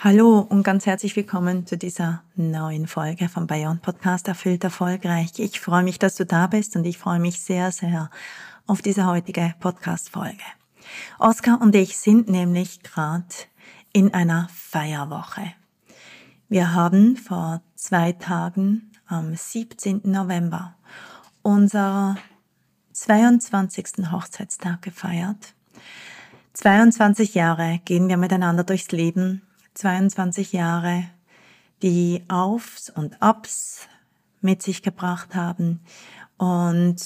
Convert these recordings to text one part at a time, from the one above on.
Hallo und ganz herzlich willkommen zu dieser neuen Folge vom Bayern Podcast Erfüllt Erfolgreich. Ich freue mich, dass du da bist und ich freue mich sehr, sehr auf diese heutige Podcast-Folge. Oskar und ich sind nämlich gerade in einer Feierwoche. Wir haben vor zwei Tagen am 17. November unser 22. Hochzeitstag gefeiert. 22 Jahre gehen wir miteinander durchs Leben 22 Jahre, die Aufs und Ups mit sich gebracht haben. Und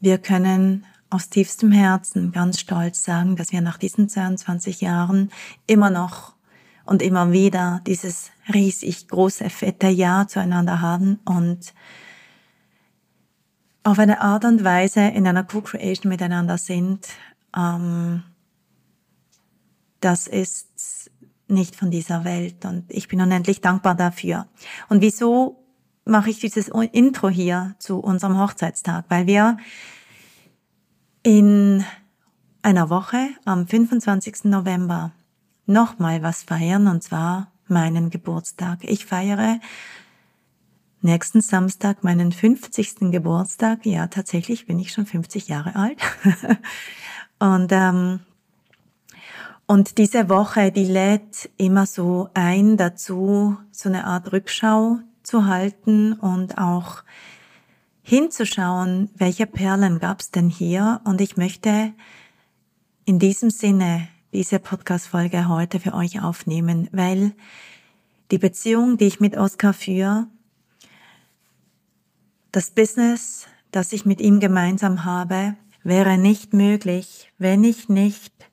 wir können aus tiefstem Herzen ganz stolz sagen, dass wir nach diesen 22 Jahren immer noch und immer wieder dieses riesig große, fette Ja zueinander haben und auf eine Art und Weise in einer Co-Creation miteinander sind. Ähm, das ist nicht von dieser Welt und ich bin unendlich dankbar dafür. Und wieso mache ich dieses Intro hier zu unserem Hochzeitstag? Weil wir in einer Woche am 25. November nochmal was feiern und zwar meinen Geburtstag. Ich feiere nächsten Samstag meinen 50. Geburtstag. Ja, tatsächlich bin ich schon 50 Jahre alt. und ähm, und diese Woche, die lädt immer so ein dazu, so eine Art Rückschau zu halten und auch hinzuschauen, welche Perlen gab es denn hier. Und ich möchte in diesem Sinne diese Podcast-Folge heute für euch aufnehmen, weil die Beziehung, die ich mit Oskar führe, das Business, das ich mit ihm gemeinsam habe, wäre nicht möglich, wenn ich nicht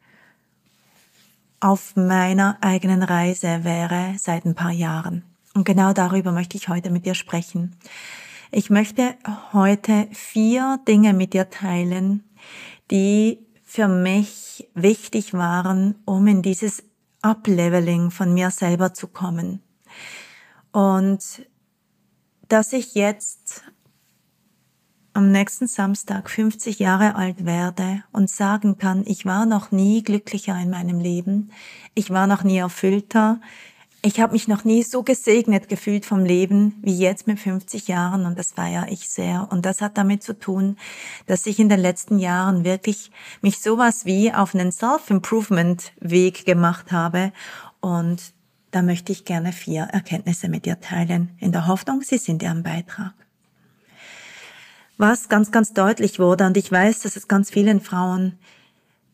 auf meiner eigenen Reise wäre seit ein paar Jahren. Und genau darüber möchte ich heute mit dir sprechen. Ich möchte heute vier Dinge mit dir teilen, die für mich wichtig waren, um in dieses Upleveling von mir selber zu kommen. Und dass ich jetzt am nächsten Samstag 50 Jahre alt werde und sagen kann, ich war noch nie glücklicher in meinem Leben, ich war noch nie erfüllter, ich habe mich noch nie so gesegnet gefühlt vom Leben wie jetzt mit 50 Jahren und das feiere ich sehr. Und das hat damit zu tun, dass ich in den letzten Jahren wirklich mich sowas wie auf einen Self-Improvement-Weg gemacht habe und da möchte ich gerne vier Erkenntnisse mit dir teilen, in der Hoffnung, sie sind dir ein Beitrag. Was ganz, ganz deutlich wurde, und ich weiß, dass es ganz vielen Frauen,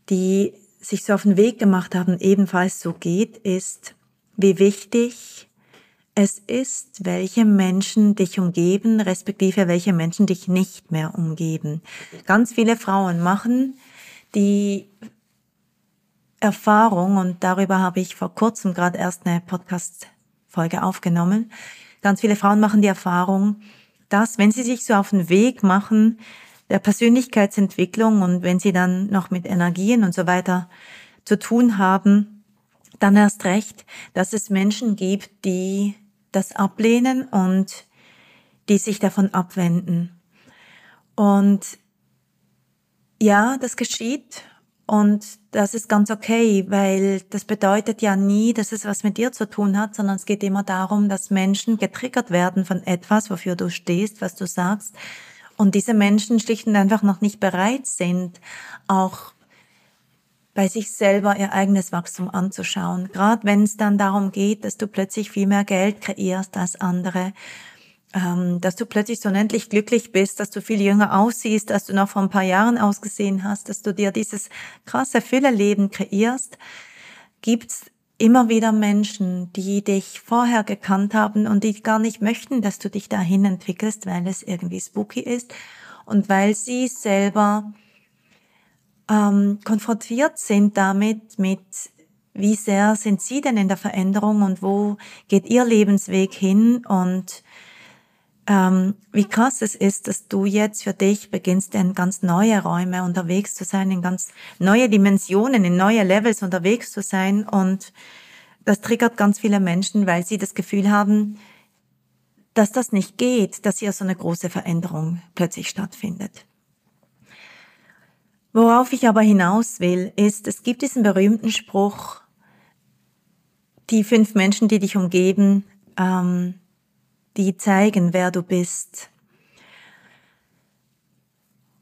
die sich so auf den Weg gemacht haben, ebenfalls so geht, ist, wie wichtig es ist, welche Menschen dich umgeben, respektive welche Menschen dich nicht mehr umgeben. Ganz viele Frauen machen die Erfahrung, und darüber habe ich vor kurzem gerade erst eine Podcast-Folge aufgenommen, ganz viele Frauen machen die Erfahrung, dass, wenn sie sich so auf den Weg machen, der Persönlichkeitsentwicklung und wenn sie dann noch mit Energien und so weiter zu tun haben, dann erst recht, dass es Menschen gibt, die das ablehnen und die sich davon abwenden. Und ja, das geschieht und das ist ganz okay, weil das bedeutet ja nie, dass es was mit dir zu tun hat, sondern es geht immer darum, dass Menschen getriggert werden von etwas, wofür du stehst, was du sagst. Und diese Menschen schlicht und einfach noch nicht bereit sind, auch bei sich selber ihr eigenes Wachstum anzuschauen. Gerade wenn es dann darum geht, dass du plötzlich viel mehr Geld kreierst als andere, dass du plötzlich so unendlich glücklich bist, dass du viel jünger aussiehst, als du noch vor ein paar Jahren ausgesehen hast, dass du dir dieses krasse Fülle-Leben kreierst, gibt's immer wieder Menschen, die dich vorher gekannt haben und die gar nicht möchten, dass du dich dahin entwickelst, weil es irgendwie spooky ist und weil sie selber ähm, konfrontiert sind damit, mit wie sehr sind sie denn in der Veränderung und wo geht ihr Lebensweg hin und ähm, wie krass es ist, dass du jetzt für dich beginnst, in ganz neue Räume unterwegs zu sein, in ganz neue Dimensionen, in neue Levels unterwegs zu sein und das triggert ganz viele Menschen, weil sie das Gefühl haben, dass das nicht geht, dass hier so eine große Veränderung plötzlich stattfindet. Worauf ich aber hinaus will, ist, es gibt diesen berühmten Spruch, die fünf Menschen, die dich umgeben, ähm, die zeigen, wer du bist.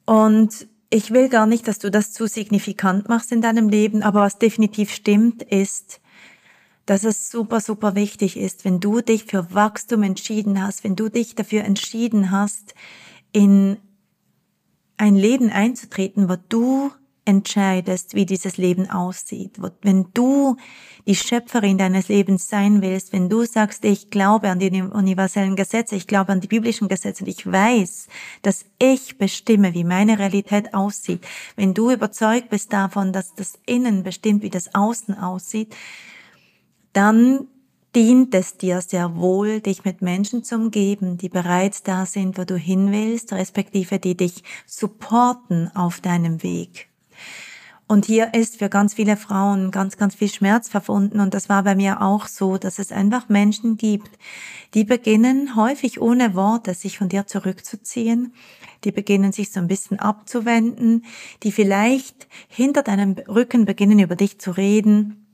Und ich will gar nicht, dass du das zu signifikant machst in deinem Leben, aber was definitiv stimmt, ist, dass es super, super wichtig ist, wenn du dich für Wachstum entschieden hast, wenn du dich dafür entschieden hast, in ein Leben einzutreten, wo du entscheidest, wie dieses Leben aussieht. Wenn du die Schöpferin deines Lebens sein willst, wenn du sagst, ich glaube an die universellen Gesetze, ich glaube an die biblischen Gesetze und ich weiß, dass ich bestimme, wie meine Realität aussieht, wenn du überzeugt bist davon, dass das Innen bestimmt, wie das Außen aussieht, dann dient es dir sehr wohl, dich mit Menschen zu umgeben, die bereits da sind, wo du hin willst, respektive die dich supporten auf deinem Weg. Und hier ist für ganz viele Frauen ganz, ganz viel Schmerz verbunden. Und das war bei mir auch so, dass es einfach Menschen gibt, die beginnen häufig ohne Worte sich von dir zurückzuziehen. Die beginnen sich so ein bisschen abzuwenden, die vielleicht hinter deinem Rücken beginnen über dich zu reden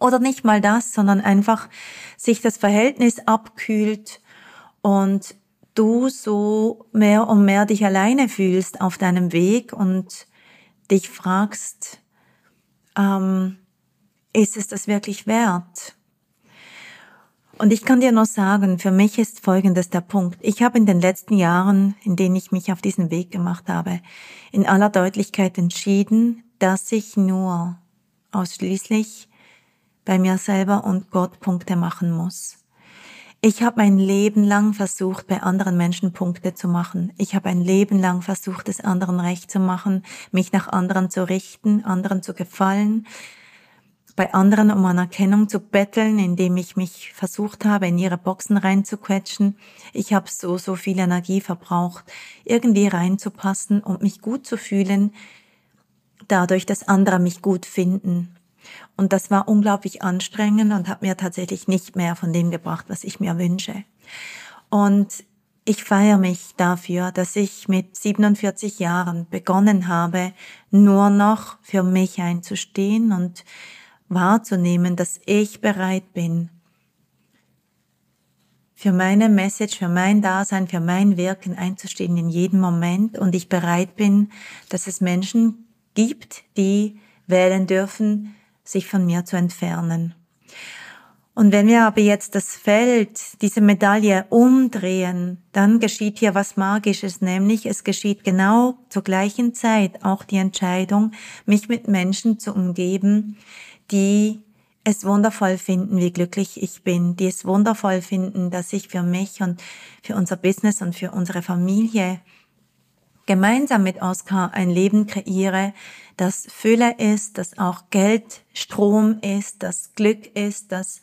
oder nicht mal das, sondern einfach sich das Verhältnis abkühlt und du so mehr und mehr dich alleine fühlst auf deinem Weg und dich fragst, ähm, ist es das wirklich wert? Und ich kann dir nur sagen, für mich ist folgendes der Punkt. Ich habe in den letzten Jahren, in denen ich mich auf diesen Weg gemacht habe, in aller Deutlichkeit entschieden, dass ich nur ausschließlich bei mir selber und Gott Punkte machen muss. Ich habe mein Leben lang versucht, bei anderen Menschen Punkte zu machen. Ich habe ein Leben lang versucht, es anderen recht zu machen, mich nach anderen zu richten, anderen zu gefallen, bei anderen um Anerkennung zu betteln, indem ich mich versucht habe, in ihre Boxen reinzuquetschen. Ich habe so, so viel Energie verbraucht, irgendwie reinzupassen und mich gut zu fühlen, dadurch, dass andere mich gut finden. Und das war unglaublich anstrengend und hat mir tatsächlich nicht mehr von dem gebracht, was ich mir wünsche. Und ich feiere mich dafür, dass ich mit 47 Jahren begonnen habe, nur noch für mich einzustehen und wahrzunehmen, dass ich bereit bin, für meine Message, für mein Dasein, für mein Wirken einzustehen in jedem Moment und ich bereit bin, dass es Menschen gibt, die wählen dürfen, sich von mir zu entfernen. Und wenn wir aber jetzt das Feld, diese Medaille umdrehen, dann geschieht hier was Magisches, nämlich es geschieht genau zur gleichen Zeit auch die Entscheidung, mich mit Menschen zu umgeben, die es wundervoll finden, wie glücklich ich bin, die es wundervoll finden, dass ich für mich und für unser Business und für unsere Familie gemeinsam mit Oskar ein Leben kreiere, das Fülle ist, das auch Geld Strom ist, das Glück ist, das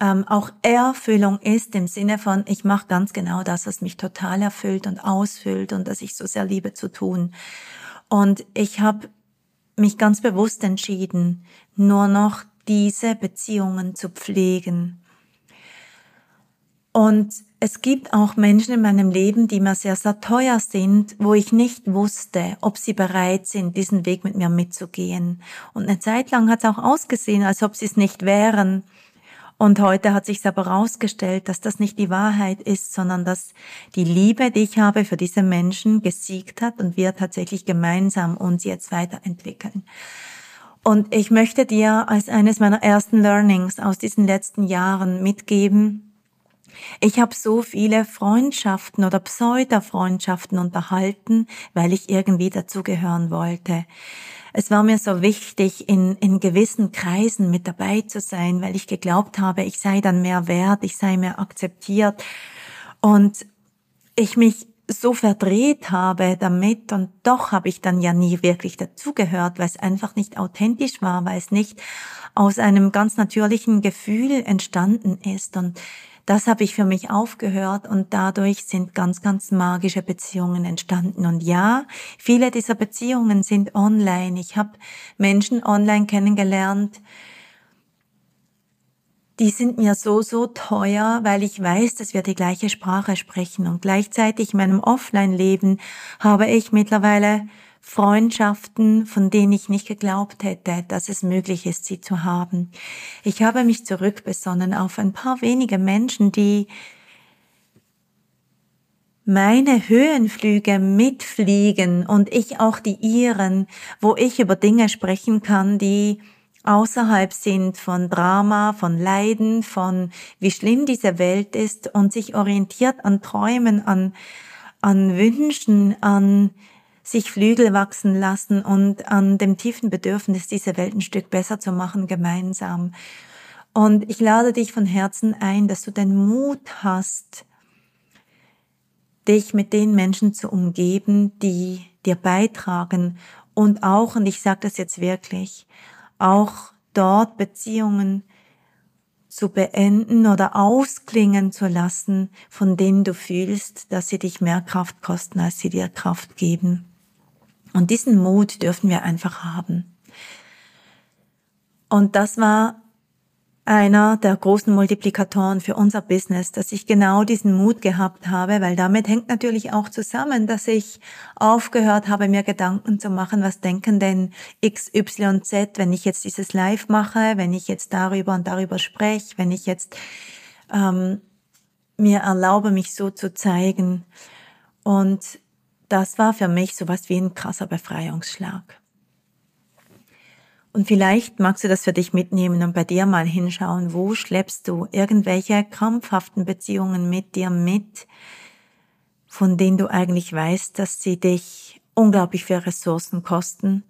ähm, auch Erfüllung ist im Sinne von, ich mache ganz genau das, was mich total erfüllt und ausfüllt und dass ich so sehr liebe zu tun. Und ich habe mich ganz bewusst entschieden, nur noch diese Beziehungen zu pflegen. Und es gibt auch Menschen in meinem Leben, die mir sehr, sehr teuer sind, wo ich nicht wusste, ob sie bereit sind, diesen Weg mit mir mitzugehen. Und eine Zeit lang hat es auch ausgesehen, als ob sie es nicht wären. Und heute hat sich aber herausgestellt, dass das nicht die Wahrheit ist, sondern dass die Liebe, die ich habe für diese Menschen, gesiegt hat und wir tatsächlich gemeinsam uns jetzt weiterentwickeln. Und ich möchte dir als eines meiner ersten Learnings aus diesen letzten Jahren mitgeben, ich habe so viele Freundschaften oder Pseudo-Freundschaften unterhalten, weil ich irgendwie dazugehören wollte. Es war mir so wichtig, in, in gewissen Kreisen mit dabei zu sein, weil ich geglaubt habe, ich sei dann mehr wert, ich sei mehr akzeptiert. Und ich mich so verdreht habe damit und doch habe ich dann ja nie wirklich dazugehört, weil es einfach nicht authentisch war, weil es nicht aus einem ganz natürlichen Gefühl entstanden ist und das habe ich für mich aufgehört und dadurch sind ganz, ganz magische Beziehungen entstanden. Und ja, viele dieser Beziehungen sind online. Ich habe Menschen online kennengelernt, die sind mir so, so teuer, weil ich weiß, dass wir die gleiche Sprache sprechen. Und gleichzeitig in meinem Offline-Leben habe ich mittlerweile Freundschaften, von denen ich nicht geglaubt hätte, dass es möglich ist, sie zu haben. Ich habe mich zurückbesonnen auf ein paar wenige Menschen, die meine Höhenflüge mitfliegen und ich auch die ihren, wo ich über Dinge sprechen kann, die außerhalb sind von Drama, von Leiden, von wie schlimm diese Welt ist und sich orientiert an Träumen, an, an Wünschen, an sich Flügel wachsen lassen und an dem tiefen Bedürfnis, diese Welt ein Stück besser zu machen, gemeinsam. Und ich lade dich von Herzen ein, dass du den Mut hast, dich mit den Menschen zu umgeben, die dir beitragen und auch, und ich sage das jetzt wirklich, auch dort Beziehungen zu beenden oder ausklingen zu lassen, von denen du fühlst, dass sie dich mehr Kraft kosten, als sie dir Kraft geben. Und diesen Mut dürfen wir einfach haben. Und das war einer der großen Multiplikatoren für unser Business, dass ich genau diesen Mut gehabt habe, weil damit hängt natürlich auch zusammen, dass ich aufgehört habe, mir Gedanken zu machen, was denken denn X, Y, Z, wenn ich jetzt dieses Live mache, wenn ich jetzt darüber und darüber spreche, wenn ich jetzt ähm, mir erlaube, mich so zu zeigen. Und das war für mich sowas wie ein krasser Befreiungsschlag. Und vielleicht magst du das für dich mitnehmen und bei dir mal hinschauen, wo schleppst du irgendwelche krampfhaften Beziehungen mit dir mit, von denen du eigentlich weißt, dass sie dich unglaublich viel Ressourcen kosten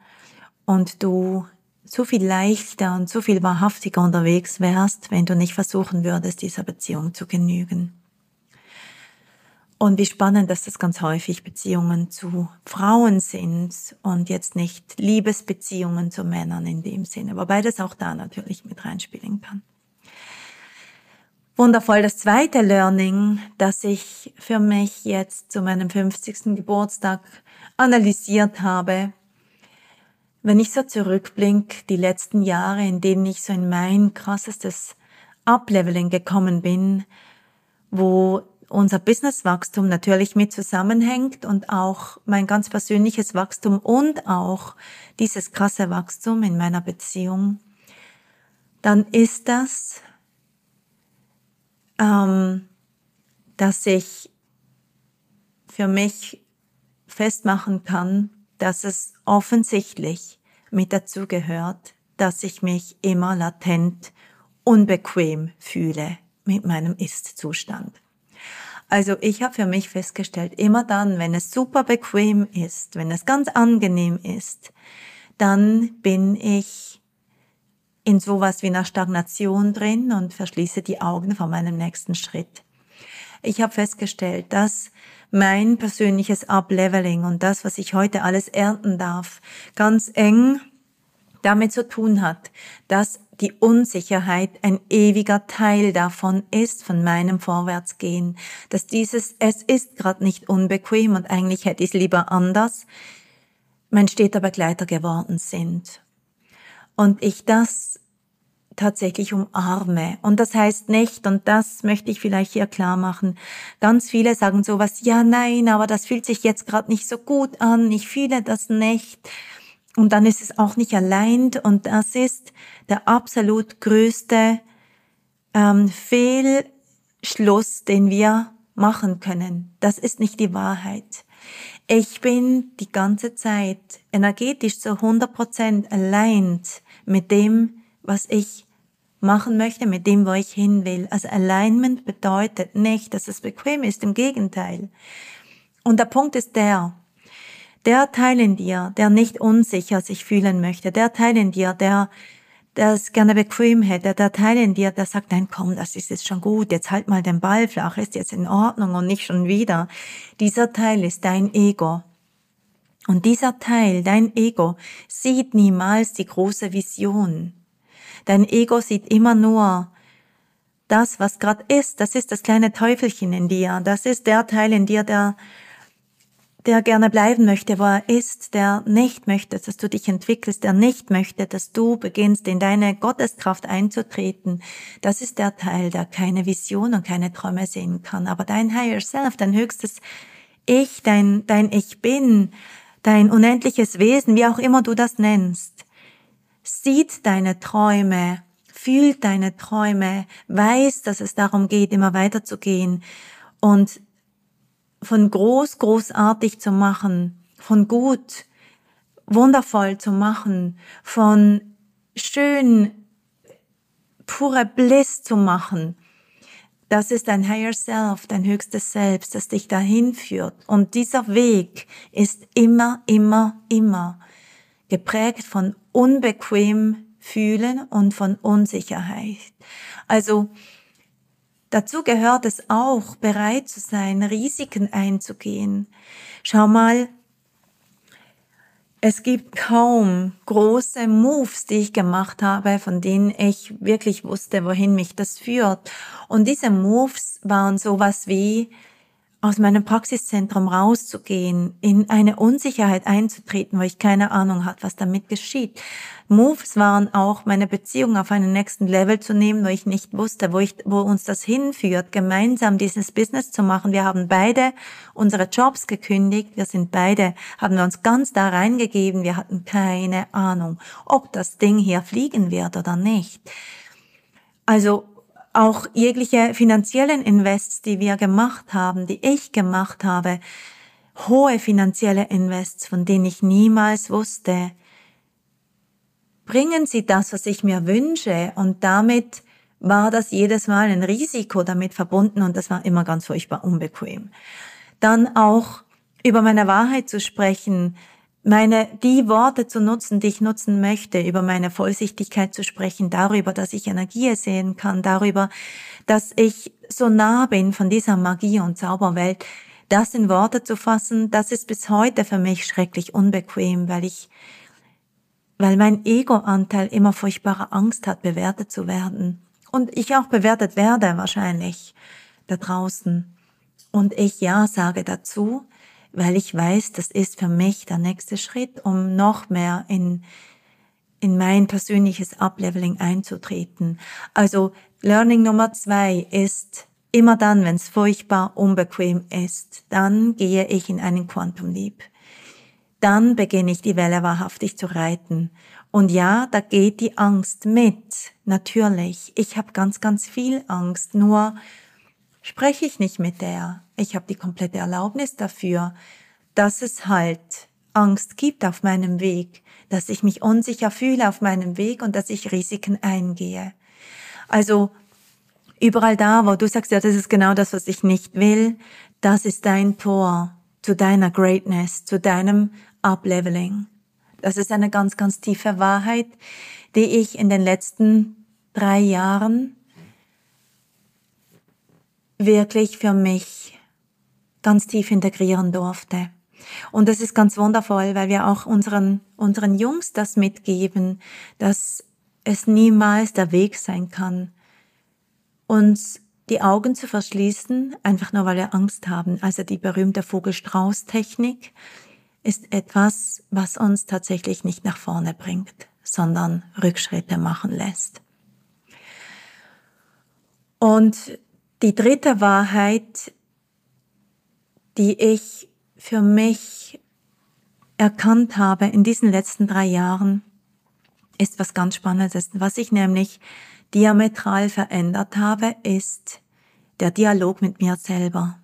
und du so viel leichter und so viel wahrhaftiger unterwegs wärst, wenn du nicht versuchen würdest, dieser Beziehung zu genügen. Und wie spannend, dass das ganz häufig Beziehungen zu Frauen sind und jetzt nicht Liebesbeziehungen zu Männern in dem Sinne, wobei das auch da natürlich mit reinspielen kann. Wundervoll. Das zweite Learning, das ich für mich jetzt zu meinem 50. Geburtstag analysiert habe, wenn ich so zurückblink, die letzten Jahre, in denen ich so in mein krassestes Upleveling gekommen bin, wo unser Businesswachstum natürlich mit zusammenhängt und auch mein ganz persönliches Wachstum und auch dieses krasse Wachstum in meiner Beziehung, dann ist das, ähm, dass ich für mich festmachen kann, dass es offensichtlich mit dazu gehört, dass ich mich immer latent unbequem fühle mit meinem Ist-Zustand. Also ich habe für mich festgestellt, immer dann, wenn es super bequem ist, wenn es ganz angenehm ist, dann bin ich in sowas wie einer Stagnation drin und verschließe die Augen vor meinem nächsten Schritt. Ich habe festgestellt, dass mein persönliches Upleveling und das, was ich heute alles ernten darf, ganz eng damit zu tun hat, dass die Unsicherheit ein ewiger Teil davon ist, von meinem Vorwärtsgehen, dass dieses Es ist gerade nicht unbequem und eigentlich hätte ich es lieber anders, mein steter Begleiter geworden sind. Und ich das tatsächlich umarme. Und das heißt nicht, und das möchte ich vielleicht hier klar machen, ganz viele sagen sowas, ja, nein, aber das fühlt sich jetzt gerade nicht so gut an, ich fühle das nicht. Und dann ist es auch nicht allein und das ist der absolut größte ähm, Fehlschluss, den wir machen können. Das ist nicht die Wahrheit. Ich bin die ganze Zeit energetisch zu 100% allein mit dem, was ich machen möchte, mit dem, wo ich hin will. Also Alignment bedeutet nicht, dass es bequem ist, im Gegenteil. Und der Punkt ist der, der Teil in dir, der nicht unsicher sich fühlen möchte, der Teil in dir, der der es gerne bequem hätte, der Teil in dir, der sagt, nein, komm, das ist jetzt schon gut, jetzt halt mal den Ball flach, ist jetzt in Ordnung und nicht schon wieder. Dieser Teil ist dein Ego. Und dieser Teil, dein Ego, sieht niemals die große Vision. Dein Ego sieht immer nur das, was gerade ist. Das ist das kleine Teufelchen in dir. Das ist der Teil in dir, der der gerne bleiben möchte, wo er ist, der nicht möchte, dass du dich entwickelst, der nicht möchte, dass du beginnst, in deine Gotteskraft einzutreten, das ist der Teil, der keine Vision und keine Träume sehen kann. Aber dein Higher Self, dein höchstes Ich, dein, dein Ich Bin, dein unendliches Wesen, wie auch immer du das nennst, sieht deine Träume, fühlt deine Träume, weiß, dass es darum geht, immer weiterzugehen und von groß, großartig zu machen, von gut, wundervoll zu machen, von schön, pure Bliss zu machen. Das ist dein Higher Self, dein höchstes Selbst, das dich dahin führt. Und dieser Weg ist immer, immer, immer geprägt von unbequem fühlen und von Unsicherheit. Also Dazu gehört es auch, bereit zu sein, Risiken einzugehen. Schau mal, es gibt kaum große Moves, die ich gemacht habe, von denen ich wirklich wusste, wohin mich das führt. Und diese Moves waren sowas wie, aus meinem Praxiszentrum rauszugehen, in eine Unsicherheit einzutreten, wo ich keine Ahnung hatte, was damit geschieht. Moves waren auch meine Beziehung auf einen nächsten Level zu nehmen, wo ich nicht wusste, wo, ich, wo uns das hinführt, gemeinsam dieses Business zu machen. Wir haben beide unsere Jobs gekündigt, wir sind beide, haben wir uns ganz da reingegeben, wir hatten keine Ahnung, ob das Ding hier fliegen wird oder nicht. Also auch jegliche finanziellen Invests, die wir gemacht haben, die ich gemacht habe, hohe finanzielle Invests, von denen ich niemals wusste, bringen sie das, was ich mir wünsche und damit war das jedes Mal ein Risiko damit verbunden und das war immer ganz furchtbar unbequem. Dann auch über meine Wahrheit zu sprechen, meine, die Worte zu nutzen, die ich nutzen möchte, über meine Vollsichtigkeit zu sprechen, darüber, dass ich Energie sehen kann, darüber, dass ich so nah bin von dieser Magie und Zauberwelt, das in Worte zu fassen, das ist bis heute für mich schrecklich unbequem, weil ich, weil mein Ego-Anteil immer furchtbare Angst hat, bewertet zu werden. Und ich auch bewertet werde wahrscheinlich da draußen. Und ich ja sage dazu, weil ich weiß, das ist für mich der nächste Schritt, um noch mehr in, in mein persönliches Upleveling einzutreten. Also Learning Nummer zwei ist, immer dann, wenn es furchtbar unbequem ist, dann gehe ich in einen Quantum Leap. Dann beginne ich die Welle wahrhaftig zu reiten. Und ja, da geht die Angst mit. Natürlich. Ich habe ganz, ganz viel Angst. Nur spreche ich nicht mit der. Ich habe die komplette Erlaubnis dafür, dass es halt Angst gibt auf meinem Weg, dass ich mich unsicher fühle auf meinem Weg und dass ich Risiken eingehe. Also überall da, wo du sagst, ja, das ist genau das, was ich nicht will, das ist dein Tor zu deiner Greatness, zu deinem Upleveling. Das ist eine ganz, ganz tiefe Wahrheit, die ich in den letzten drei Jahren wirklich für mich ganz tief integrieren durfte. Und das ist ganz wundervoll, weil wir auch unseren, unseren Jungs das mitgeben, dass es niemals der Weg sein kann, uns die Augen zu verschließen, einfach nur weil wir Angst haben. Also die berühmte Vogelstrauß-Technik ist etwas, was uns tatsächlich nicht nach vorne bringt, sondern Rückschritte machen lässt. Und die dritte Wahrheit, die ich für mich erkannt habe in diesen letzten drei Jahren, ist was ganz Spannendes. Was ich nämlich diametral verändert habe, ist der Dialog mit mir selber.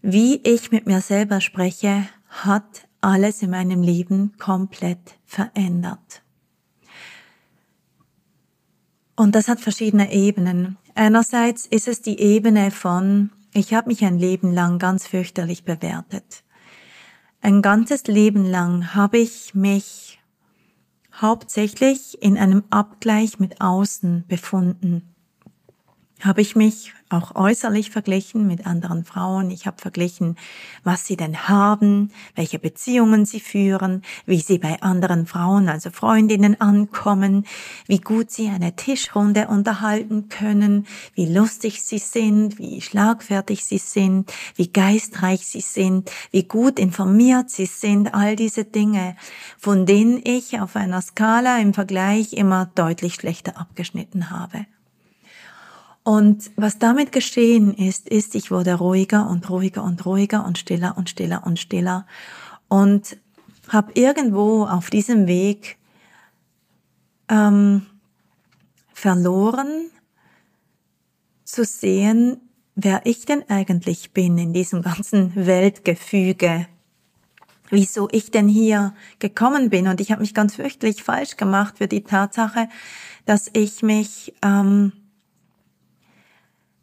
wie ich mit mir selber spreche, hat alles in meinem Leben komplett verändert. Und das hat verschiedene Ebenen. Einerseits ist es die Ebene von, ich habe mich ein Leben lang ganz fürchterlich bewertet. Ein ganzes Leben lang habe ich mich hauptsächlich in einem Abgleich mit außen befunden habe ich mich auch äußerlich verglichen mit anderen Frauen. Ich habe verglichen, was sie denn haben, welche Beziehungen sie führen, wie sie bei anderen Frauen, also Freundinnen ankommen, wie gut sie eine Tischrunde unterhalten können, wie lustig sie sind, wie schlagfertig sie sind, wie geistreich sie sind, wie gut informiert sie sind, all diese Dinge, von denen ich auf einer Skala im Vergleich immer deutlich schlechter abgeschnitten habe. Und was damit geschehen ist, ist, ich wurde ruhiger und ruhiger und ruhiger und stiller und stiller und stiller und habe irgendwo auf diesem Weg ähm, verloren zu sehen, wer ich denn eigentlich bin in diesem ganzen Weltgefüge, wieso ich denn hier gekommen bin. Und ich habe mich ganz fürchterlich falsch gemacht für die Tatsache, dass ich mich ähm,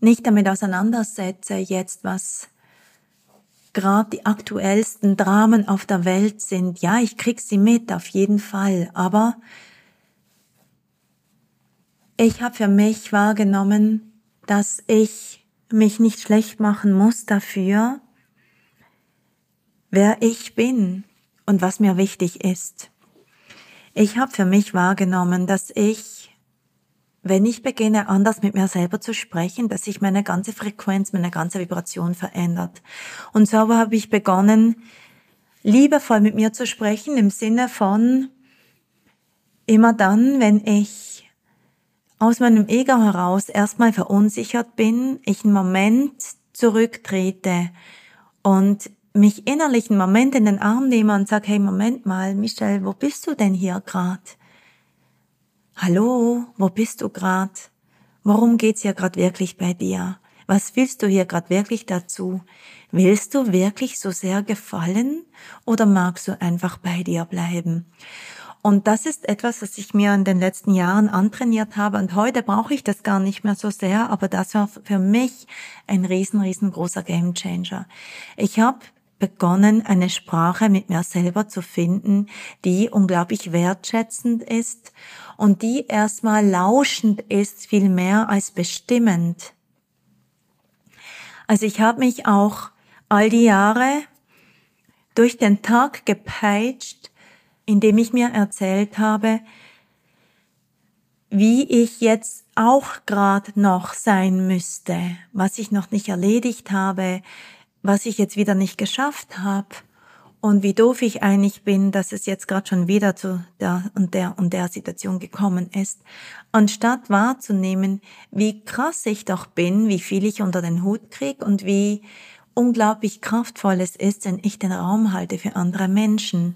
nicht damit auseinandersetze, jetzt was gerade die aktuellsten Dramen auf der Welt sind. Ja, ich krieg sie mit, auf jeden Fall. Aber ich habe für mich wahrgenommen, dass ich mich nicht schlecht machen muss dafür, wer ich bin und was mir wichtig ist. Ich habe für mich wahrgenommen, dass ich wenn ich beginne, anders mit mir selber zu sprechen, dass sich meine ganze Frequenz, meine ganze Vibration verändert. Und so habe ich begonnen, liebevoll mit mir zu sprechen, im Sinne von immer dann, wenn ich aus meinem Ego heraus erstmal verunsichert bin, ich einen Moment zurücktrete und mich innerlich einen Moment in den Arm nehme und sage, hey, Moment mal, Michelle, wo bist du denn hier gerade? Hallo, wo bist du grad? Worum geht's hier grad wirklich bei dir? Was willst du hier grad wirklich dazu? Willst du wirklich so sehr gefallen oder magst du einfach bei dir bleiben? Und das ist etwas, was ich mir in den letzten Jahren antrainiert habe und heute brauche ich das gar nicht mehr so sehr, aber das war für mich ein riesen, riesengroßer Gamechanger. Ich habe begonnen, eine Sprache mit mir selber zu finden, die unglaublich wertschätzend ist und die erstmal lauschend ist, viel mehr als bestimmend. Also ich habe mich auch all die Jahre durch den Tag gepeitscht, indem ich mir erzählt habe, wie ich jetzt auch gerade noch sein müsste, was ich noch nicht erledigt habe, was ich jetzt wieder nicht geschafft habe und wie doof ich eigentlich bin, dass es jetzt gerade schon wieder zu der und der und der Situation gekommen ist, anstatt wahrzunehmen, wie krass ich doch bin, wie viel ich unter den Hut krieg und wie unglaublich kraftvoll es ist, wenn ich den Raum halte für andere Menschen.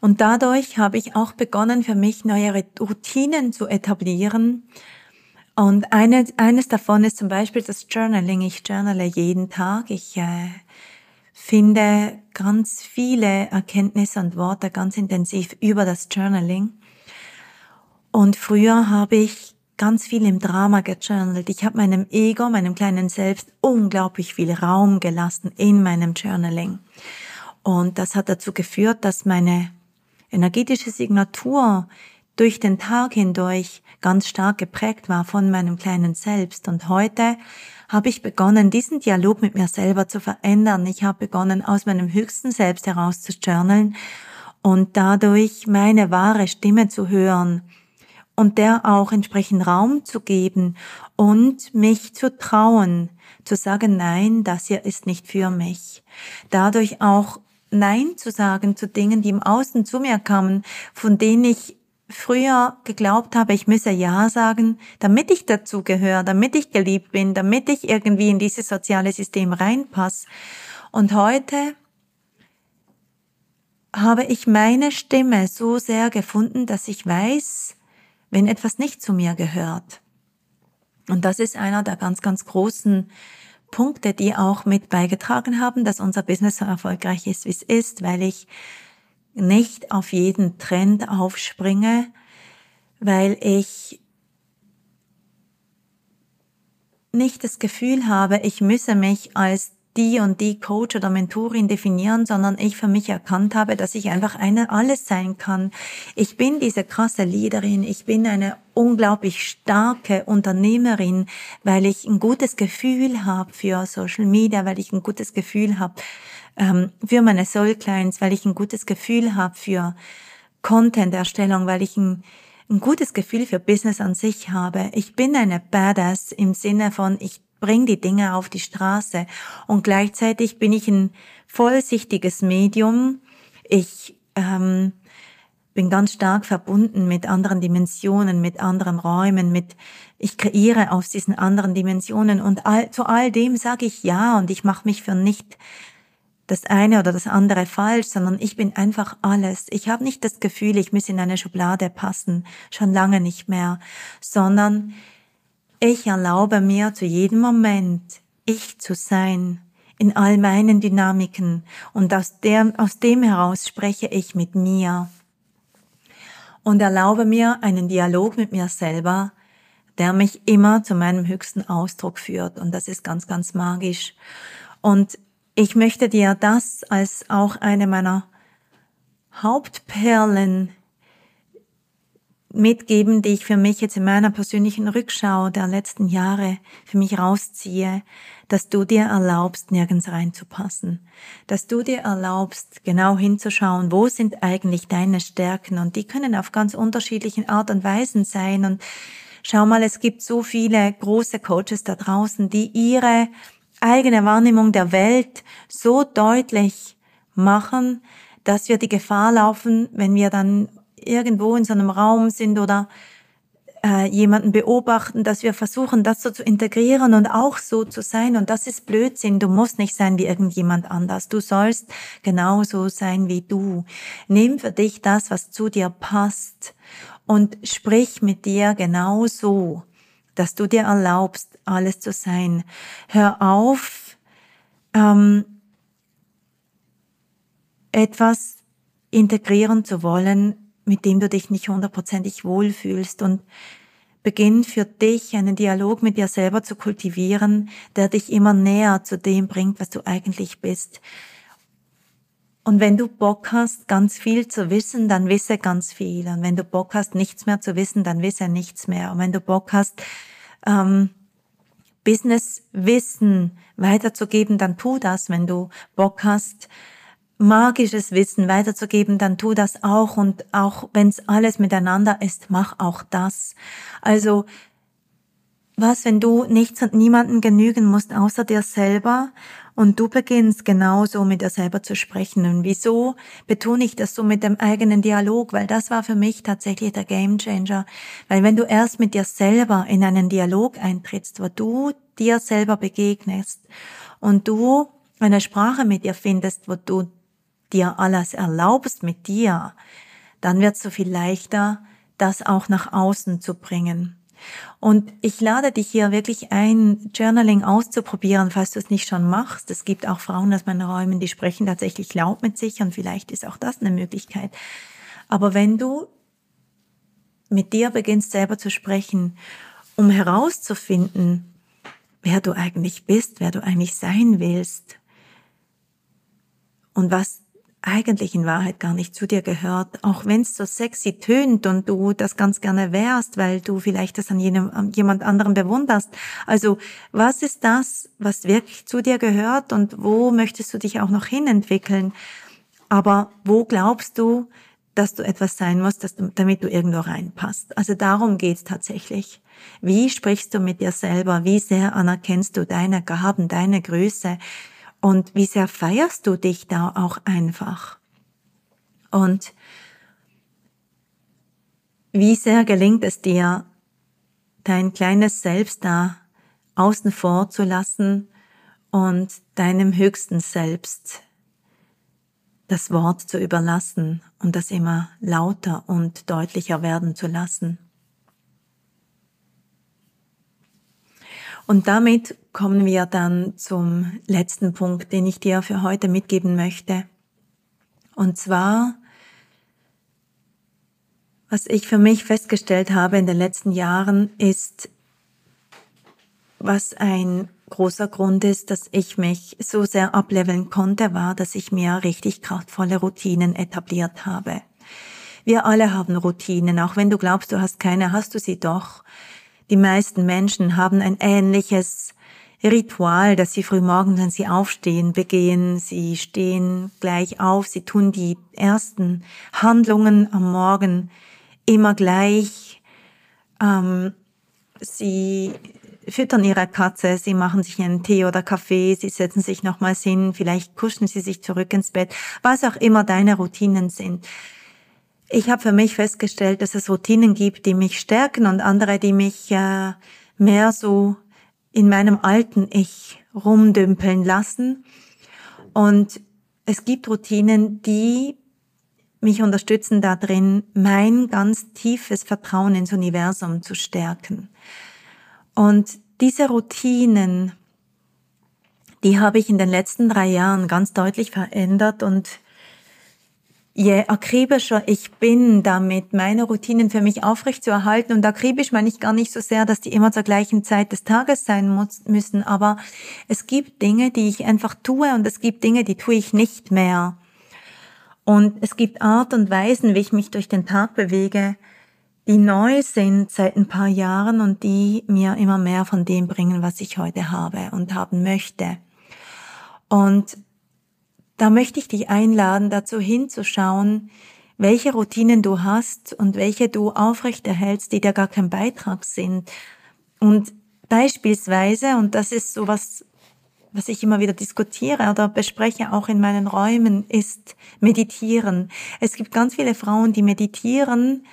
Und dadurch habe ich auch begonnen, für mich neue Routinen zu etablieren, und eine, eines davon ist zum Beispiel das Journaling. Ich journale jeden Tag. Ich äh, finde ganz viele Erkenntnisse und Worte ganz intensiv über das Journaling. Und früher habe ich ganz viel im Drama gejournalt. Ich habe meinem Ego, meinem kleinen Selbst unglaublich viel Raum gelassen in meinem Journaling. Und das hat dazu geführt, dass meine energetische Signatur durch den Tag hindurch ganz stark geprägt war von meinem kleinen Selbst. Und heute habe ich begonnen, diesen Dialog mit mir selber zu verändern. Ich habe begonnen, aus meinem höchsten Selbst heraus zu journalen und dadurch meine wahre Stimme zu hören und der auch entsprechend Raum zu geben und mich zu trauen, zu sagen, nein, das hier ist nicht für mich. Dadurch auch Nein zu sagen zu Dingen, die im Außen zu mir kamen, von denen ich früher geglaubt habe, ich müsse Ja sagen, damit ich dazugehöre, damit ich geliebt bin, damit ich irgendwie in dieses soziale System reinpasse. Und heute habe ich meine Stimme so sehr gefunden, dass ich weiß, wenn etwas nicht zu mir gehört. Und das ist einer der ganz, ganz großen Punkte, die auch mit beigetragen haben, dass unser Business so erfolgreich ist, wie es ist, weil ich nicht auf jeden Trend aufspringe, weil ich nicht das Gefühl habe, ich müsse mich als die und die Coach oder Mentorin definieren, sondern ich für mich erkannt habe, dass ich einfach eine alles sein kann. Ich bin diese krasse Leaderin, ich bin eine unglaublich starke Unternehmerin, weil ich ein gutes Gefühl habe für Social Media, weil ich ein gutes Gefühl habe ähm, für meine Soul Clients, weil ich ein gutes Gefühl habe für Content-Erstellung, weil ich ein ein gutes Gefühl für Business an sich habe. Ich bin eine Badass im Sinne von, ich bring die Dinge auf die Straße und gleichzeitig bin ich ein vollsichtiges Medium. Ich ähm, bin ganz stark verbunden mit anderen Dimensionen, mit anderen Räumen, mit ich kreiere aus diesen anderen Dimensionen und all, zu all dem sage ich ja und ich mache mich für nicht das eine oder das andere falsch, sondern ich bin einfach alles. Ich habe nicht das Gefühl, ich muss in eine Schublade passen, schon lange nicht mehr, sondern ich erlaube mir zu jedem Moment, ich zu sein, in all meinen Dynamiken und aus, der, aus dem heraus spreche ich mit mir und erlaube mir einen Dialog mit mir selber, der mich immer zu meinem höchsten Ausdruck führt und das ist ganz, ganz magisch. Und ich möchte dir das als auch eine meiner Hauptperlen mitgeben, die ich für mich jetzt in meiner persönlichen Rückschau der letzten Jahre für mich rausziehe, dass du dir erlaubst, nirgends reinzupassen, dass du dir erlaubst, genau hinzuschauen, wo sind eigentlich deine Stärken? Und die können auf ganz unterschiedlichen Art und Weisen sein. Und schau mal, es gibt so viele große Coaches da draußen, die ihre eigene Wahrnehmung der Welt so deutlich machen, dass wir die Gefahr laufen, wenn wir dann irgendwo in so einem Raum sind oder äh, jemanden beobachten, dass wir versuchen, das so zu integrieren und auch so zu sein. Und das ist Blödsinn. Du musst nicht sein wie irgendjemand anders. Du sollst genauso sein wie du. Nimm für dich das, was zu dir passt und sprich mit dir genauso, dass du dir erlaubst, alles zu sein. Hör auf, ähm, etwas integrieren zu wollen, mit dem du dich nicht hundertprozentig wohlfühlst und beginn für dich einen Dialog mit dir selber zu kultivieren, der dich immer näher zu dem bringt, was du eigentlich bist. Und wenn du Bock hast, ganz viel zu wissen, dann wisse ganz viel. Und wenn du Bock hast, nichts mehr zu wissen, dann wisse nichts mehr. Und wenn du Bock hast, ähm, Business-Wissen weiterzugeben, dann tu das. Wenn du Bock hast, magisches Wissen weiterzugeben, dann tu das auch und auch wenn es alles miteinander ist, mach auch das. Also was, wenn du nichts und niemanden genügen musst außer dir selber und du beginnst genauso mit dir selber zu sprechen. Und wieso betone ich das so mit dem eigenen Dialog? Weil das war für mich tatsächlich der Gamechanger. Weil wenn du erst mit dir selber in einen Dialog eintrittst, wo du dir selber begegnest und du eine Sprache mit dir findest, wo du dir alles erlaubst mit dir, dann wird es so viel leichter, das auch nach außen zu bringen. Und ich lade dich hier wirklich ein, Journaling auszuprobieren, falls du es nicht schon machst. Es gibt auch Frauen aus meinen Räumen, die sprechen tatsächlich laut mit sich und vielleicht ist auch das eine Möglichkeit. Aber wenn du mit dir beginnst selber zu sprechen, um herauszufinden, wer du eigentlich bist, wer du eigentlich sein willst und was eigentlich in Wahrheit gar nicht zu dir gehört, auch wenn es so sexy tönt und du das ganz gerne wärst, weil du vielleicht das an, jenem, an jemand anderem bewunderst. Also was ist das, was wirklich zu dir gehört und wo möchtest du dich auch noch hinentwickeln? Aber wo glaubst du, dass du etwas sein musst, dass du, damit du irgendwo reinpasst? Also darum geht's tatsächlich. Wie sprichst du mit dir selber? Wie sehr anerkennst du deine Gaben, deine Größe? Und wie sehr feierst du dich da auch einfach? Und wie sehr gelingt es dir, dein kleines Selbst da außen vor zu lassen und deinem höchsten Selbst das Wort zu überlassen und das immer lauter und deutlicher werden zu lassen. Und damit kommen wir dann zum letzten Punkt, den ich dir für heute mitgeben möchte. Und zwar, was ich für mich festgestellt habe in den letzten Jahren, ist, was ein großer Grund ist, dass ich mich so sehr ableveln konnte, war, dass ich mir richtig kraftvolle Routinen etabliert habe. Wir alle haben Routinen, auch wenn du glaubst, du hast keine, hast du sie doch. Die meisten Menschen haben ein ähnliches Ritual, dass sie früh morgens, wenn sie aufstehen, begehen. Sie stehen gleich auf, sie tun die ersten Handlungen am Morgen immer gleich. Ähm, sie füttern ihre Katze, sie machen sich einen Tee oder Kaffee, sie setzen sich nochmals hin, vielleicht kuschen sie sich zurück ins Bett, was auch immer deine Routinen sind. Ich habe für mich festgestellt, dass es Routinen gibt, die mich stärken und andere, die mich äh, mehr so in meinem alten Ich rumdümpeln lassen. Und es gibt Routinen, die mich unterstützen darin, mein ganz tiefes Vertrauen ins Universum zu stärken. Und diese Routinen, die habe ich in den letzten drei Jahren ganz deutlich verändert und je akribischer ich bin damit, meine Routinen für mich aufrechtzuerhalten, und akribisch meine ich gar nicht so sehr, dass die immer zur gleichen Zeit des Tages sein muss, müssen, aber es gibt Dinge, die ich einfach tue und es gibt Dinge, die tue ich nicht mehr. Und es gibt Art und Weisen, wie ich mich durch den Tag bewege, die neu sind seit ein paar Jahren und die mir immer mehr von dem bringen, was ich heute habe und haben möchte. Und da möchte ich dich einladen, dazu hinzuschauen, welche Routinen du hast und welche du aufrechterhältst, die dir gar kein Beitrag sind. Und beispielsweise, und das ist so was, was ich immer wieder diskutiere oder bespreche auch in meinen Räumen, ist meditieren. Es gibt ganz viele Frauen, die meditieren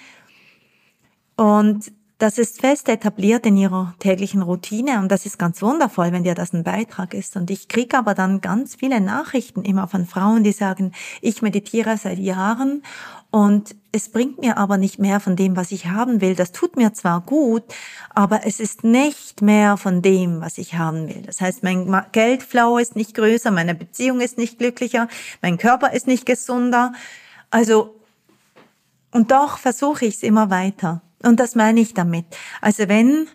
und das ist fest etabliert in ihrer täglichen Routine und das ist ganz wundervoll, wenn dir das ein Beitrag ist. Und ich kriege aber dann ganz viele Nachrichten immer von Frauen, die sagen, ich meditiere seit Jahren und es bringt mir aber nicht mehr von dem, was ich haben will. Das tut mir zwar gut, aber es ist nicht mehr von dem, was ich haben will. Das heißt, mein Geldflow ist nicht größer, meine Beziehung ist nicht glücklicher, mein Körper ist nicht gesunder. Also, und doch versuche ich es immer weiter. Und das meine ich damit. Also wenn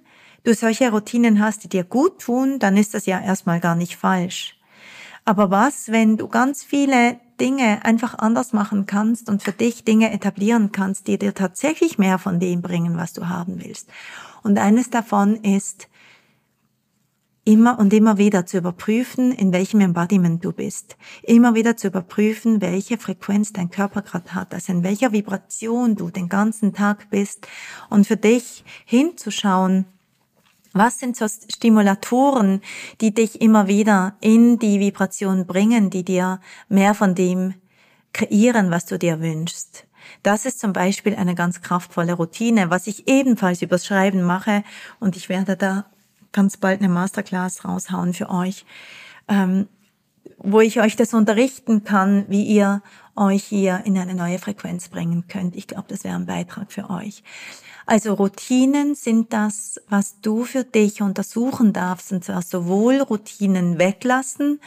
du solche Routinen hast, die dir gut tun, dann ist das ja erstmal gar nicht falsch. Aber was, wenn du ganz viele Dinge einfach anders machen kannst und für dich Dinge etablieren kannst, die dir tatsächlich mehr von dem bringen, was du haben willst? Und eines davon ist, immer und immer wieder zu überprüfen, in welchem Embodiment du bist. Immer wieder zu überprüfen, welche Frequenz dein Körper gerade hat, also in welcher Vibration du den ganzen Tag bist und für dich hinzuschauen, was sind so Stimulatoren, die dich immer wieder in die Vibration bringen, die dir mehr von dem kreieren, was du dir wünschst? Das ist zum Beispiel eine ganz kraftvolle Routine, was ich ebenfalls übers Schreiben mache und ich werde da ganz bald eine Masterclass raushauen für euch, ähm, wo ich euch das unterrichten kann, wie ihr euch hier in eine neue Frequenz bringen könnt. Ich glaube, das wäre ein Beitrag für euch. Also Routinen sind das, was du für dich untersuchen darfst, und zwar sowohl Routinen weglassen,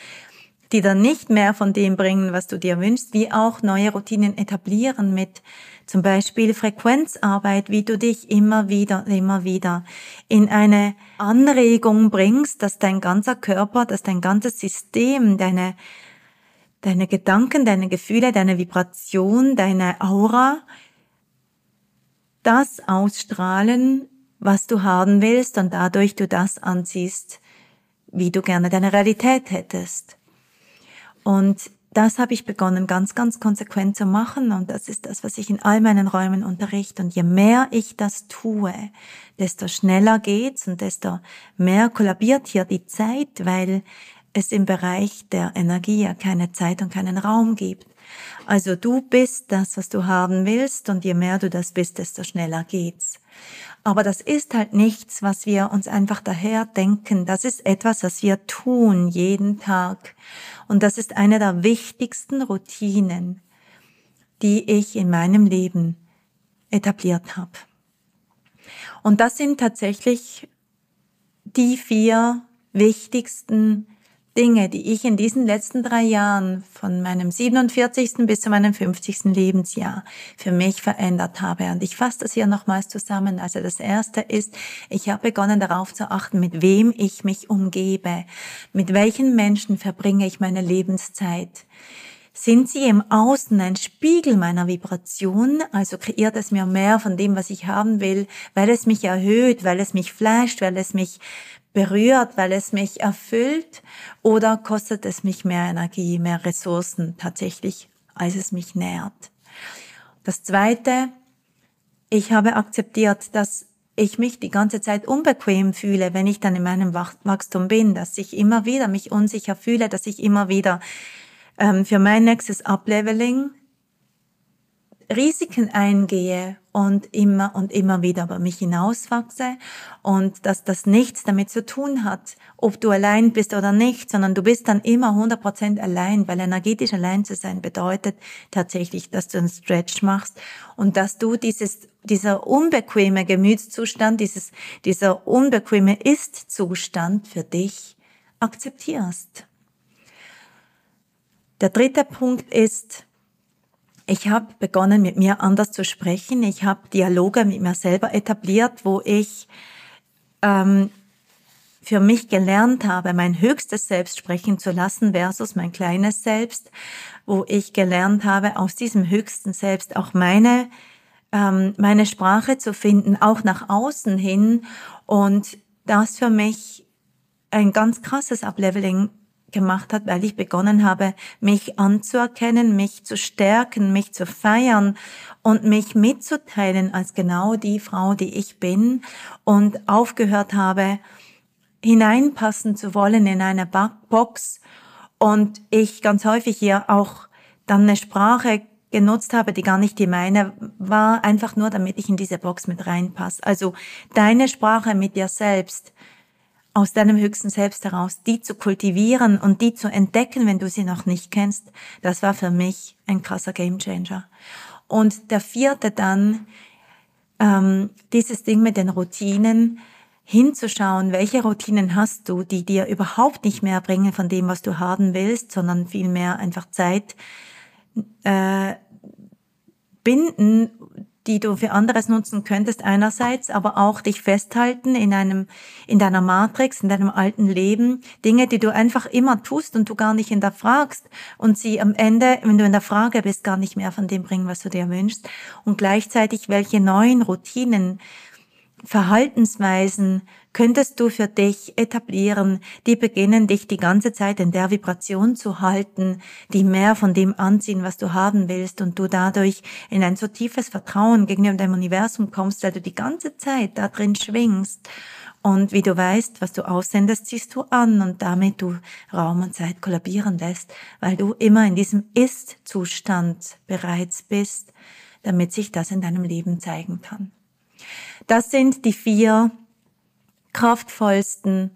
die dann nicht mehr von dem bringen, was du dir wünschst, wie auch neue Routinen etablieren mit zum Beispiel Frequenzarbeit, wie du dich immer wieder, immer wieder in eine Anregung bringst, dass dein ganzer Körper, dass dein ganzes System, deine, deine Gedanken, deine Gefühle, deine Vibration, deine Aura, das ausstrahlen, was du haben willst und dadurch du das anziehst, wie du gerne deine Realität hättest. Und das habe ich begonnen, ganz, ganz konsequent zu machen. Und das ist das, was ich in all meinen Räumen unterrichte. Und je mehr ich das tue, desto schneller geht's und desto mehr kollabiert hier die Zeit, weil es im Bereich der Energie ja keine Zeit und keinen Raum gibt. Also du bist das, was du haben willst und je mehr du das bist, desto schneller geht's. Aber das ist halt nichts, was wir uns einfach daher denken. Das ist etwas, was wir tun jeden Tag. Und das ist eine der wichtigsten Routinen, die ich in meinem Leben etabliert habe. Und das sind tatsächlich die vier wichtigsten Dinge, die ich in diesen letzten drei Jahren von meinem 47. bis zu meinem 50. Lebensjahr für mich verändert habe. Und ich fasse das hier nochmals zusammen. Also das erste ist, ich habe begonnen darauf zu achten, mit wem ich mich umgebe. Mit welchen Menschen verbringe ich meine Lebenszeit. Sind sie im Außen ein Spiegel meiner Vibration, also kreiert es mir mehr von dem, was ich haben will, weil es mich erhöht, weil es mich flasht, weil es mich berührt, weil es mich erfüllt, oder kostet es mich mehr Energie, mehr Ressourcen tatsächlich, als es mich nährt. Das Zweite, ich habe akzeptiert, dass ich mich die ganze Zeit unbequem fühle, wenn ich dann in meinem Wachstum bin, dass ich immer wieder mich unsicher fühle, dass ich immer wieder ähm, für mein nächstes Upleveling Risiken eingehe und immer und immer wieder über mich hinauswachse und dass das nichts damit zu tun hat, ob du allein bist oder nicht, sondern du bist dann immer 100% allein, weil energetisch allein zu sein bedeutet tatsächlich, dass du einen Stretch machst und dass du dieses, dieser unbequeme Gemütszustand, dieses, dieser unbequeme Ist-Zustand für dich akzeptierst. Der dritte Punkt ist, ich habe begonnen, mit mir anders zu sprechen. Ich habe Dialoge mit mir selber etabliert, wo ich ähm, für mich gelernt habe, mein höchstes Selbst sprechen zu lassen versus mein kleines Selbst, wo ich gelernt habe, aus diesem höchsten Selbst auch meine ähm, meine Sprache zu finden, auch nach außen hin und das für mich ein ganz krasses Upleveling gemacht hat, weil ich begonnen habe, mich anzuerkennen, mich zu stärken, mich zu feiern und mich mitzuteilen als genau die Frau, die ich bin und aufgehört habe, hineinpassen zu wollen in eine Box und ich ganz häufig hier auch dann eine Sprache genutzt habe, die gar nicht die meine war, einfach nur damit ich in diese Box mit reinpasse. Also deine Sprache mit dir selbst, aus deinem höchsten Selbst heraus, die zu kultivieren und die zu entdecken, wenn du sie noch nicht kennst, das war für mich ein krasser Gamechanger. Und der vierte dann, ähm, dieses Ding mit den Routinen, hinzuschauen, welche Routinen hast du, die dir überhaupt nicht mehr bringen von dem, was du haben willst, sondern vielmehr einfach Zeit äh, binden, die du für anderes nutzen könntest einerseits, aber auch dich festhalten in einem, in deiner Matrix, in deinem alten Leben, Dinge, die du einfach immer tust und du gar nicht hinterfragst und sie am Ende, wenn du in der Frage bist, gar nicht mehr von dem bringen, was du dir wünschst. Und gleichzeitig welche neuen Routinen, Verhaltensweisen könntest du für dich etablieren, die beginnen, dich die ganze Zeit in der Vibration zu halten, die mehr von dem anziehen, was du haben willst und du dadurch in ein so tiefes Vertrauen gegenüber dem Universum kommst, weil du die ganze Zeit da drin schwingst. Und wie du weißt, was du aussendest, ziehst du an und damit du Raum und Zeit kollabieren lässt, weil du immer in diesem Ist-Zustand bereits bist, damit sich das in deinem Leben zeigen kann. Das sind die vier kraftvollsten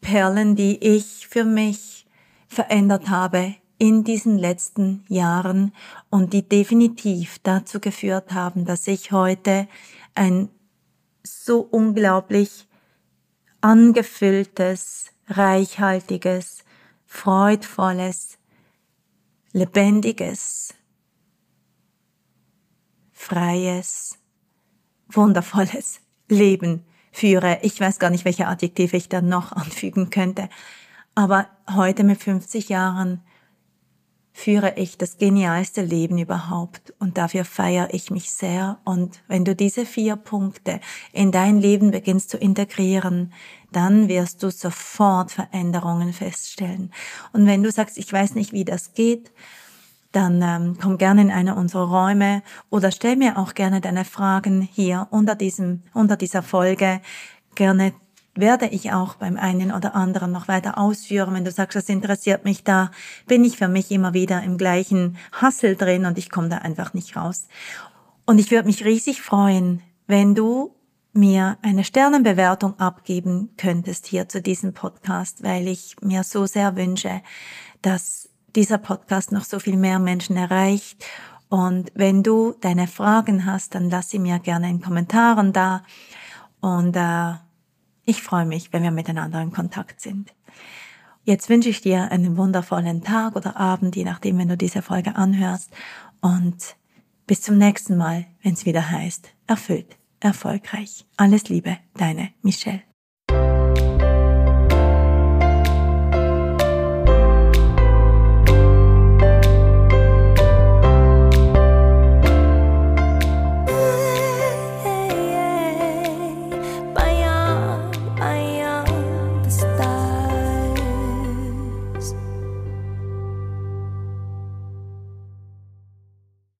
Perlen, die ich für mich verändert habe in diesen letzten Jahren und die definitiv dazu geführt haben, dass ich heute ein so unglaublich angefülltes, reichhaltiges, freudvolles, lebendiges, freies, wundervolles Leben führe. Ich weiß gar nicht, welche Adjektive ich da noch anfügen könnte. Aber heute mit 50 Jahren führe ich das genialste Leben überhaupt und dafür feiere ich mich sehr. Und wenn du diese vier Punkte in dein Leben beginnst zu integrieren, dann wirst du sofort Veränderungen feststellen. Und wenn du sagst, ich weiß nicht, wie das geht, dann ähm, komm gerne in einer unserer Räume oder stell mir auch gerne deine Fragen hier unter diesem, unter dieser Folge. Gerne werde ich auch beim einen oder anderen noch weiter ausführen. Wenn du sagst, das interessiert mich, da bin ich für mich immer wieder im gleichen Hassel drin und ich komme da einfach nicht raus. Und ich würde mich riesig freuen, wenn du mir eine Sternenbewertung abgeben könntest hier zu diesem Podcast, weil ich mir so sehr wünsche, dass dieser Podcast noch so viel mehr Menschen erreicht. Und wenn du deine Fragen hast, dann lass sie mir gerne in Kommentaren da. Und äh, Ich freue mich, wenn wir miteinander in Kontakt sind. Jetzt wünsche ich dir einen wundervollen Tag oder Abend, je nachdem, wenn du diese Folge anhörst. Und bis zum nächsten Mal, wenn es wieder heißt, erfüllt, erfolgreich. Alles Liebe, deine Michelle.